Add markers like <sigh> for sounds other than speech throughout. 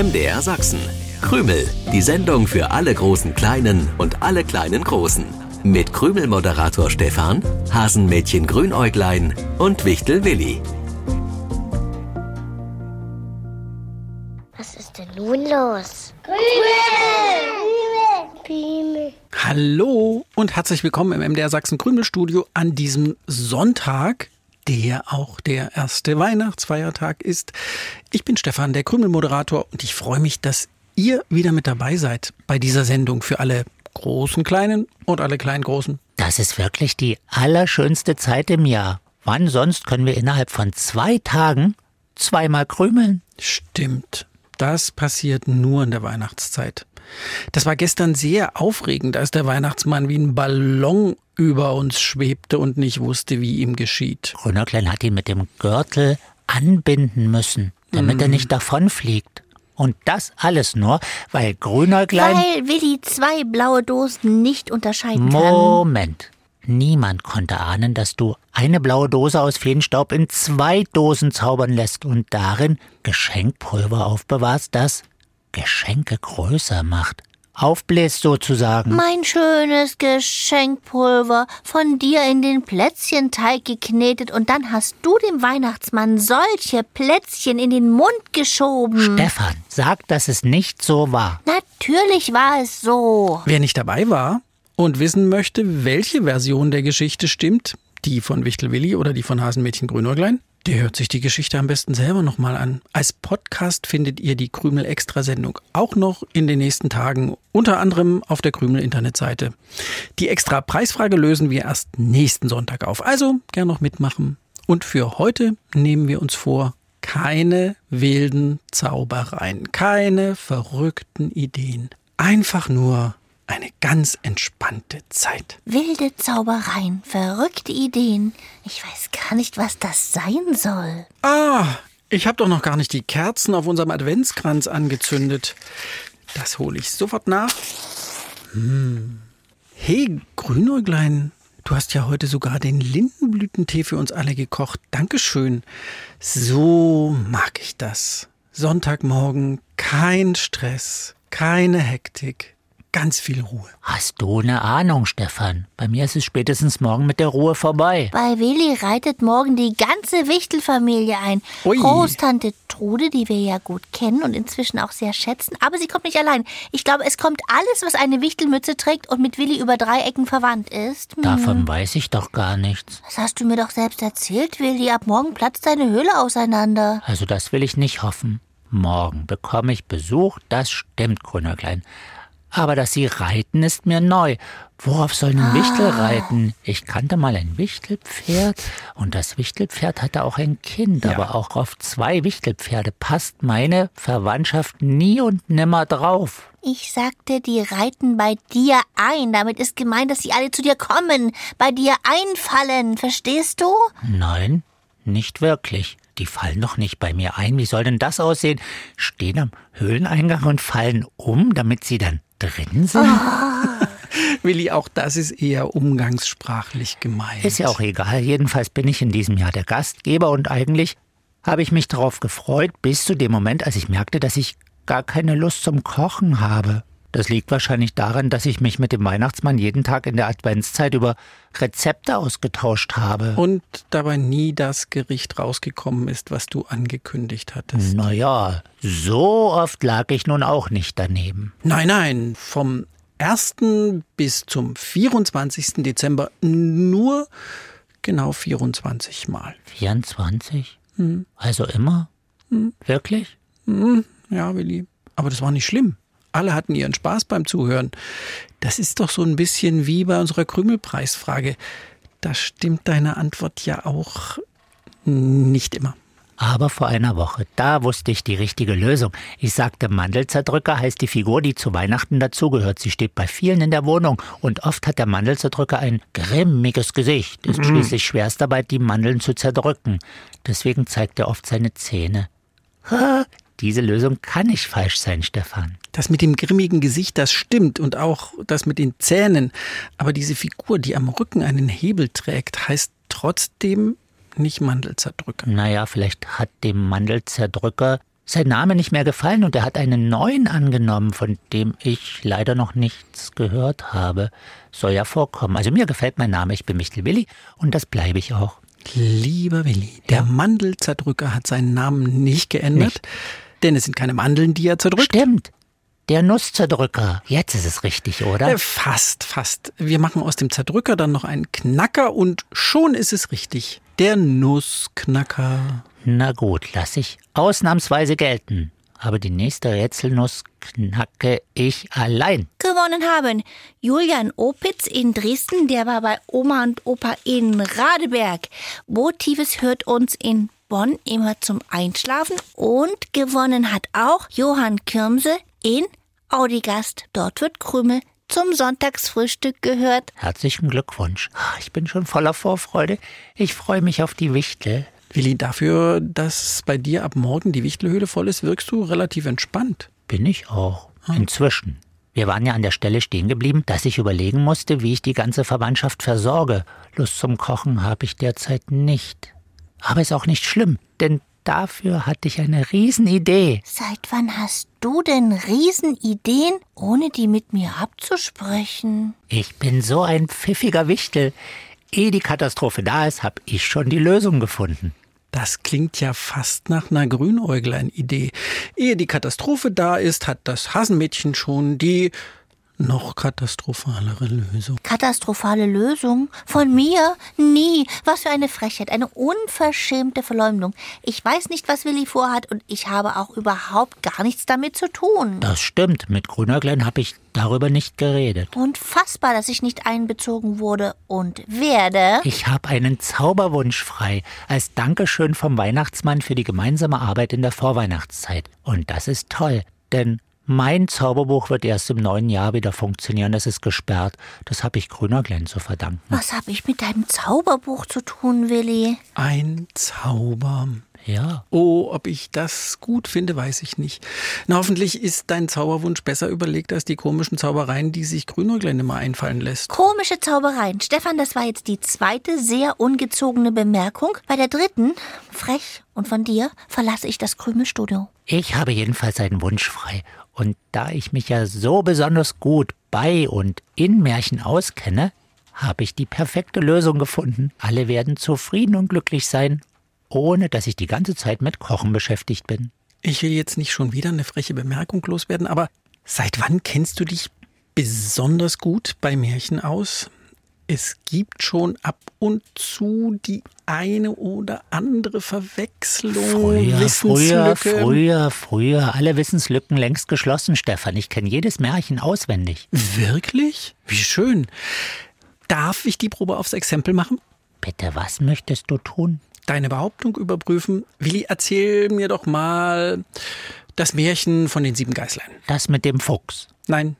MDR Sachsen. Krümel, die Sendung für alle großen Kleinen und alle kleinen Großen. Mit Krümel-Moderator Stefan, Hasenmädchen Grünäuglein und Wichtel Willi. Was ist denn nun los? Krümel! Krümel! Hallo und herzlich willkommen im MDR Sachsen Krümelstudio an diesem Sonntag der auch der erste Weihnachtsfeiertag ist. Ich bin Stefan, der Krümelmoderator, und ich freue mich, dass ihr wieder mit dabei seid bei dieser Sendung für alle großen Kleinen und alle kleinen Großen. Das ist wirklich die allerschönste Zeit im Jahr. Wann sonst können wir innerhalb von zwei Tagen zweimal krümeln? Stimmt. Das passiert nur in der Weihnachtszeit. Das war gestern sehr aufregend, als der Weihnachtsmann wie ein Ballon über uns schwebte und nicht wusste, wie ihm geschieht. Grünerklein hat ihn mit dem Gürtel anbinden müssen, damit mm. er nicht davonfliegt. Und das alles nur, weil Grünerklein... Weil Willi zwei blaue Dosen nicht unterscheiden Moment. kann. Moment. Niemand konnte ahnen, dass du eine blaue Dose aus Feenstaub in zwei Dosen zaubern lässt und darin Geschenkpulver aufbewahrst, das Geschenke größer macht. Aufbläst sozusagen. Mein schönes Geschenkpulver, von dir in den Plätzchenteig geknetet und dann hast du dem Weihnachtsmann solche Plätzchen in den Mund geschoben. Stefan, sag, dass es nicht so war. Natürlich war es so. Wer nicht dabei war und wissen möchte, welche Version der Geschichte stimmt, die von Wichtel Willi oder die von Hasenmädchen Grünäuglein, der hört sich die Geschichte am besten selber nochmal an. Als Podcast findet ihr die Krümel-Extra-Sendung auch noch in den nächsten Tagen, unter anderem auf der Krümel-Internetseite. Die extra Preisfrage lösen wir erst nächsten Sonntag auf. Also gern noch mitmachen. Und für heute nehmen wir uns vor, keine wilden Zaubereien, keine verrückten Ideen. Einfach nur eine ganz entspannte Zeit. Wilde Zaubereien, verrückte Ideen. Ich weiß gar nicht, was das sein soll. Ah, ich habe doch noch gar nicht die Kerzen auf unserem Adventskranz angezündet. Das hole ich sofort nach. Hm. Hey, Grünäuglein, du hast ja heute sogar den Lindenblütentee für uns alle gekocht. Dankeschön. So mag ich das. Sonntagmorgen, kein Stress, keine Hektik ganz viel Ruhe. Hast du eine Ahnung, Stefan? Bei mir ist es spätestens morgen mit der Ruhe vorbei. Bei Willi reitet morgen die ganze Wichtelfamilie ein. Ui. Großtante Trude, die wir ja gut kennen und inzwischen auch sehr schätzen. Aber sie kommt nicht allein. Ich glaube, es kommt alles, was eine Wichtelmütze trägt und mit Willi über drei Ecken verwandt ist. Hm. Davon weiß ich doch gar nichts. Das hast du mir doch selbst erzählt, Willi. Ab morgen platzt deine Höhle auseinander. Also das will ich nicht hoffen. Morgen bekomme ich Besuch, das stimmt, Grünerklein. Aber dass Sie reiten, ist mir neu. Worauf soll ein Wichtel ah. reiten? Ich kannte mal ein Wichtelpferd und das Wichtelpferd hatte auch ein Kind, ja. aber auch auf zwei Wichtelpferde passt meine Verwandtschaft nie und nimmer drauf. Ich sagte, die reiten bei dir ein. Damit ist gemeint, dass sie alle zu dir kommen, bei dir einfallen. Verstehst du? Nein, nicht wirklich. Die fallen doch nicht bei mir ein. Wie soll denn das aussehen? Stehen am Höhleneingang und fallen um, damit sie dann drin sind? Oh. Willi, auch das ist eher umgangssprachlich gemeint. Ist ja auch egal. Jedenfalls bin ich in diesem Jahr der Gastgeber und eigentlich habe ich mich darauf gefreut, bis zu dem Moment, als ich merkte, dass ich gar keine Lust zum Kochen habe. Das liegt wahrscheinlich daran, dass ich mich mit dem Weihnachtsmann jeden Tag in der Adventszeit über Rezepte ausgetauscht habe. Und dabei nie das Gericht rausgekommen ist, was du angekündigt hattest. Naja, so oft lag ich nun auch nicht daneben. Nein, nein, vom 1. bis zum 24. Dezember nur genau 24 Mal. 24? Hm. Also immer? Hm. Wirklich? Hm. Ja, Willi. Aber das war nicht schlimm. Alle hatten ihren Spaß beim Zuhören. Das ist doch so ein bisschen wie bei unserer Krümelpreisfrage. Da stimmt deine Antwort ja auch nicht immer. Aber vor einer Woche, da wusste ich die richtige Lösung. Ich sagte, Mandelzerdrücker heißt die Figur, die zu Weihnachten dazugehört. Sie steht bei vielen in der Wohnung und oft hat der Mandelzerdrücker ein grimmiges Gesicht. Ist mhm. schließlich Schwerstarbeit, die Mandeln zu zerdrücken. Deswegen zeigt er oft seine Zähne. Diese Lösung kann nicht falsch sein, Stefan. Das mit dem grimmigen Gesicht, das stimmt und auch das mit den Zähnen. Aber diese Figur, die am Rücken einen Hebel trägt, heißt trotzdem nicht Mandelzerdrücker. Naja, vielleicht hat dem Mandelzerdrücker sein Name nicht mehr gefallen und er hat einen neuen angenommen, von dem ich leider noch nichts gehört habe. Soll ja vorkommen. Also mir gefällt mein Name, ich bin Michtel Willi und das bleibe ich auch. Lieber Willi, der Ja. Mandelzerdrücker hat seinen Namen nicht geändert, Nicht. Denn es sind keine Mandeln, die er zerdrückt. Stimmt. Der Nusszerdrücker. Jetzt ist es richtig, oder? Äh, fast, fast. Wir machen aus dem Zerdrücker dann noch einen Knacker und schon ist es richtig. Der Nussknacker. Na gut, lass ich ausnahmsweise gelten. Aber die nächste Rätselnuss knacke ich allein. Gewonnen haben Julian Opitz in Dresden, der war bei Oma und Opa in Radeberg. Motives hört uns in Bonn immer zum Einschlafen und gewonnen hat auch Johann Kirmse in Audigast. Dort wird Krümel zum Sonntagsfrühstück gehört. Herzlichen Glückwunsch. Ich bin schon voller Vorfreude. Ich freue mich auf die Wichtel. Willi, dafür, dass bei dir ab morgen die Wichtelhöhle voll ist, wirkst du relativ entspannt. Bin ich auch. Inzwischen. Wir waren ja an der Stelle stehen geblieben, dass ich überlegen musste, wie ich die ganze Verwandtschaft versorge. Lust zum Kochen habe ich derzeit nicht. Aber ist auch nicht schlimm, denn dafür hatte ich eine Riesenidee. Seit wann hast du denn Riesenideen, ohne die mit mir abzusprechen? Ich bin so ein pfiffiger Wichtel. Ehe die Katastrophe da ist, habe ich schon die Lösung gefunden. Das klingt ja fast nach einer Grünäuglein-Idee. Ehe die Katastrophe da ist, hat das Hasenmädchen schon die noch katastrophalere Lösung. Katastrophale Lösung? Von mir? Nie. Was für eine Frechheit, eine unverschämte Verleumdung. Ich weiß nicht, was Willi vorhat und ich habe auch überhaupt gar nichts damit zu tun. Das stimmt, mit Grünäuglein habe ich darüber nicht geredet. Unfassbar, dass ich nicht einbezogen wurde und werde. Ich habe einen Zauberwunsch frei, als Dankeschön vom Weihnachtsmann für die gemeinsame Arbeit in der Vorweihnachtszeit. Und das ist toll, denn mein Zauberbuch wird erst im neuen Jahr wieder funktionieren. Es ist gesperrt. Das habe ich Grünerglenn zu verdanken. Was habe ich mit deinem Zauberbuch zu tun, Willi? Ein Zauber. Ja, Oh, ob ich das gut finde, weiß ich nicht. Na, hoffentlich ist dein Zauberwunsch besser überlegt als die komischen Zaubereien, die sich Grünäuglein immer einfallen lässt. Komische Zaubereien. Stefan, das war jetzt die zweite sehr ungezogene Bemerkung. Bei der dritten, frech und von dir, verlasse ich das Krümelstudio. ich habe jedenfalls einen Wunsch frei. Und da ich mich ja so besonders gut bei und in Märchen auskenne, habe ich die perfekte Lösung gefunden. Alle werden zufrieden und glücklich sein, ohne dass ich die ganze Zeit mit Kochen beschäftigt bin. Ich will jetzt nicht schon wieder eine freche Bemerkung loswerden, aber seit wann kennst du dich besonders gut bei Märchen aus? Es gibt schon ab und zu die eine oder andere Verwechslung, Früher, früher, früher, früher. Alle Wissenslücken längst geschlossen, Stefan. Ich kenne jedes Märchen auswendig. Wirklich? Wie schön. Darf ich die Probe aufs Exempel machen? Bitte, was möchtest du tun? Deine Behauptung überprüfen? Willi, erzähl mir doch mal das Märchen von den sieben Geißlein. Das mit dem Fuchs. Nein,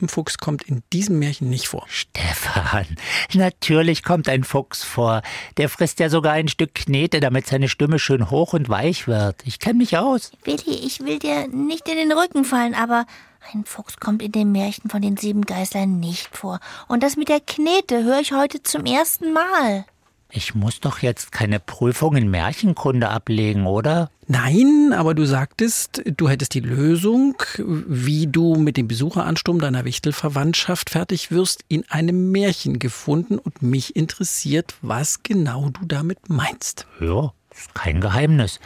ein Fuchs kommt in diesem Märchen nicht vor. Stefan, natürlich kommt ein Fuchs vor. Der frisst ja sogar ein Stück Knete, damit seine Stimme schön hoch und weich wird. Ich kenne mich aus. Willi, ich will dir nicht in den Rücken fallen, aber ein Fuchs kommt in dem Märchen von den sieben Geißlern nicht vor. Und das mit der Knete höre ich heute zum ersten Mal. Ich muss doch jetzt keine Prüfung in Märchenkunde ablegen, oder? Nein, aber du sagtest, du hättest die Lösung, wie du mit dem Besucheransturm deiner Wichtelverwandtschaft fertig wirst, in einem Märchen gefunden und mich interessiert, was genau du damit meinst. Ja, ist kein Geheimnis.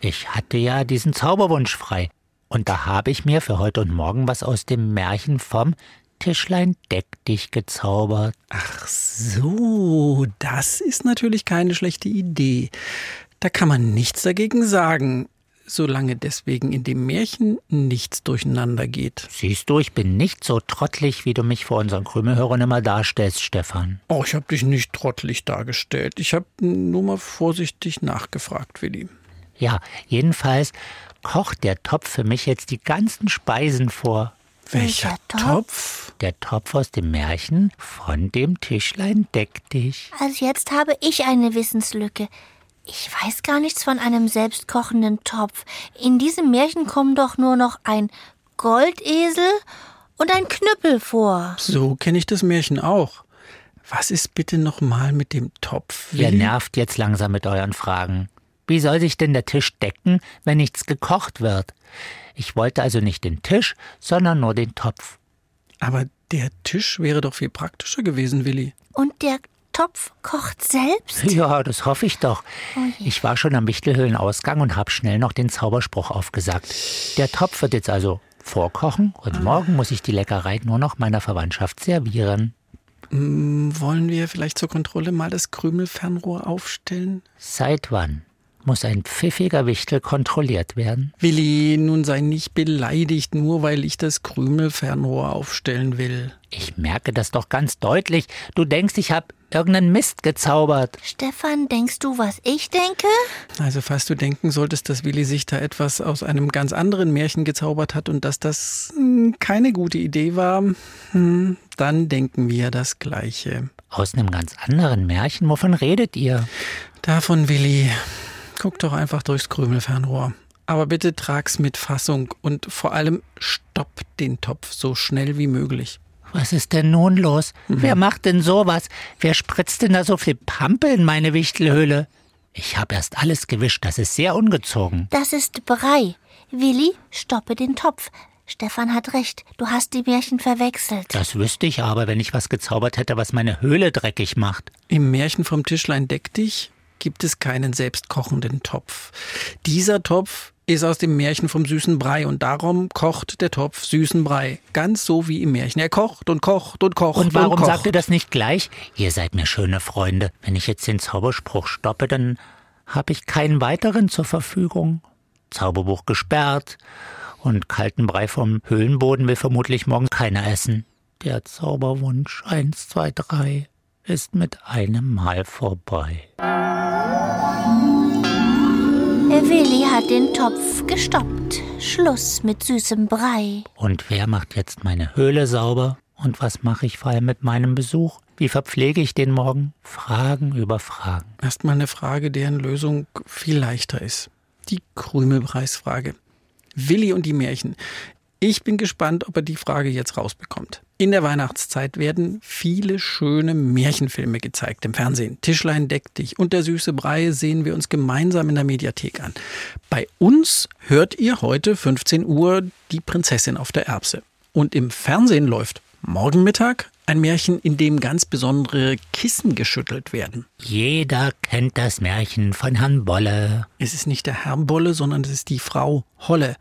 Ich hatte ja diesen Zauberwunsch frei. Und da habe ich mir für heute und morgen was aus dem Märchen vom Tischlein deck dich gezaubert. Ach so, das ist natürlich keine schlechte Idee. Da kann man nichts dagegen sagen, solange deswegen in dem Märchen nichts durcheinander geht. Siehst du, ich bin nicht so trottelig, wie du mich vor unseren Krümelhörern immer darstellst, Stefan. Oh, ich habe dich nicht trottelig dargestellt. Ich habe nur mal vorsichtig nachgefragt, Willi. Ja, jedenfalls kocht der Topf für mich jetzt die ganzen Speisen vor. Welcher Topf? Der Topf aus dem Märchen von dem Tischlein deck dich. Also jetzt habe ich eine Wissenslücke. Ich weiß gar nichts von einem selbstkochenden Topf. In diesem Märchen kommen doch nur noch ein Goldesel und ein Knüppel vor. So kenne ich das Märchen auch. Was ist bitte nochmal mit dem Topf? Ihr nervt jetzt langsam mit euren Fragen. Wie soll sich denn der Tisch decken, wenn nichts gekocht wird? Ich wollte also nicht den Tisch, sondern nur den Topf. Aber der Tisch wäre doch viel praktischer gewesen, Willi. Und der Topf kocht selbst? <laughs> Ja, das hoffe ich doch. Oh ich war schon am Wichtelhöhlenausgang und habe schnell noch den Zauberspruch aufgesagt. Der Topf wird jetzt also vorkochen und morgen muss ich die Leckerei nur noch meiner Verwandtschaft servieren. Mm, wollen wir vielleicht zur Kontrolle mal das Krümelfernrohr aufstellen? Seit wann? Muss ein pfiffiger Wichtel kontrolliert werden. Willi, nun sei nicht beleidigt, nur weil ich das Krümelfernrohr aufstellen will. Ich merke das doch ganz deutlich. Du denkst, ich habe irgendeinen Mist gezaubert. Stefan, denkst du, was ich denke? Also, falls du denken solltest, dass Willi sich da etwas aus einem ganz anderen Märchen gezaubert hat und dass das hm, keine gute Idee war, hm, dann denken wir das Gleiche. Aus einem ganz anderen Märchen? Wovon redet ihr? Davon, Willi. Guck doch einfach durchs Krümelfernrohr. Aber bitte trag's mit Fassung und vor allem stopp den Topf so schnell wie möglich. Was ist denn nun los? Mhm. Wer macht denn sowas? Wer spritzt denn da so viel Pampe in meine Wichtelhöhle? Ich habe erst alles gewischt, das ist sehr ungezogen. Das ist Brei. Willi, stoppe den Topf. Stefan hat recht, du hast die Märchen verwechselt. Das wüsste ich aber, wenn ich was gezaubert hätte, was meine Höhle dreckig macht. Im Märchen vom Tischlein deck dich gibt es keinen selbstkochenden Topf. Dieser Topf ist aus dem Märchen vom süßen Brei und darum kocht der Topf süßen Brei. Ganz so wie im Märchen. Er kocht und kocht und kocht. Und warum und kocht. sagt ihr das nicht gleich? Ihr seid mir schöne Freunde. Wenn ich jetzt den Zauberspruch stoppe, dann habe ich keinen weiteren zur Verfügung. Zauberbuch gesperrt und kalten Brei vom Höhlenboden will vermutlich morgen keiner essen. Der Zauberwunsch eins, zwei, drei ist mit einem Mal vorbei. Willi hat den Topf gestoppt. Schluss mit süßem Brei. Und wer macht jetzt meine Höhle sauber? Und was mache ich vor allem mit meinem Besuch? Wie verpflege ich den morgen? Fragen über Fragen. Erstmal eine Frage, deren Lösung viel leichter ist. Die Krümelpreisfrage. Willi und die Märchen. Ich bin gespannt, ob er die Frage jetzt rausbekommt. In der Weihnachtszeit werden viele schöne Märchenfilme gezeigt im Fernsehen. Tischlein deck dich und der süße Brei sehen wir uns gemeinsam in der Mediathek an. Bei uns hört ihr heute 15 Uhr die Prinzessin auf der Erbse. Und im Fernsehen läuft morgen Mittag ein Märchen, in dem ganz besondere Kissen geschüttelt werden. Jeder kennt das Märchen von Herrn Bolle. Es ist nicht der Herr Bolle, sondern es ist die Frau Holle.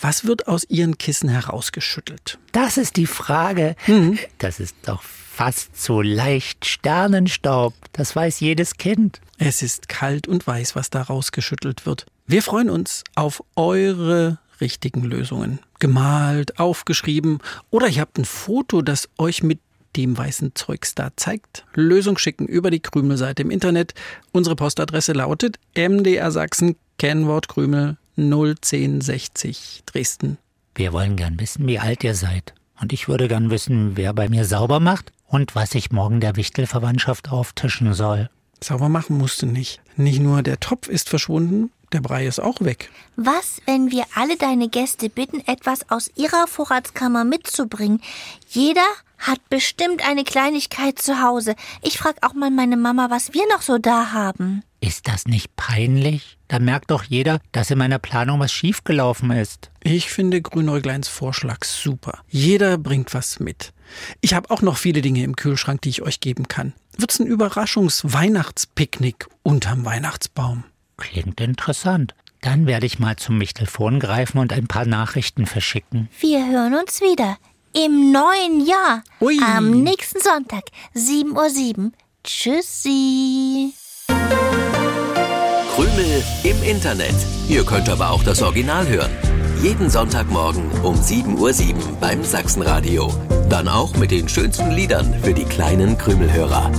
Was wird aus ihren Kissen herausgeschüttelt? Das ist die Frage. Mhm. Das ist doch fast so leicht Sternenstaub. Das weiß jedes Kind. Es ist kalt und weiß, was da rausgeschüttelt wird. Wir freuen uns auf eure richtigen Lösungen. Gemalt, aufgeschrieben oder ihr habt ein Foto, das euch mit dem weißen Zeugs da zeigt. Lösung schicken über die Krümelseite im Internet. Unsere Postadresse lautet MDR Sachsen, Kennwort Krümel 01060 Dresden. Wir wollen gern wissen, wie alt ihr seid. Und ich würde gern wissen, wer bei mir sauber macht und was ich morgen der Wichtelverwandtschaft auftischen soll. Sauber machen musst du nicht. Nicht nur der Topf ist verschwunden, der Brei ist auch weg. Was, wenn wir alle deine Gäste bitten, etwas aus ihrer Vorratskammer mitzubringen? Jeder hat bestimmt eine Kleinigkeit zu Hause. Ich frag auch mal meine Mama, was wir noch so da haben. Ist das nicht peinlich? Da merkt doch jeder, dass in meiner Planung was schiefgelaufen ist. Ich finde Grünäugleins Vorschlag super. Jeder bringt was mit. Ich habe auch noch viele Dinge im Kühlschrank, die ich euch geben kann. Wird's ein Überraschungs-Weihnachtspicknick unterm Weihnachtsbaum? Klingt interessant. Dann werde ich mal zum Michtelfon greifen und ein paar Nachrichten verschicken. Wir hören uns wieder. Im neuen Jahr. Ui. Am nächsten Sonntag, 7.07 Uhr. Tschüssi. Krümel im Internet. Ihr könnt aber auch das Original hören. Jeden Sonntagmorgen um 7.07 Uhr beim Sachsenradio. Dann auch mit den schönsten Liedern für die kleinen Krümelhörer.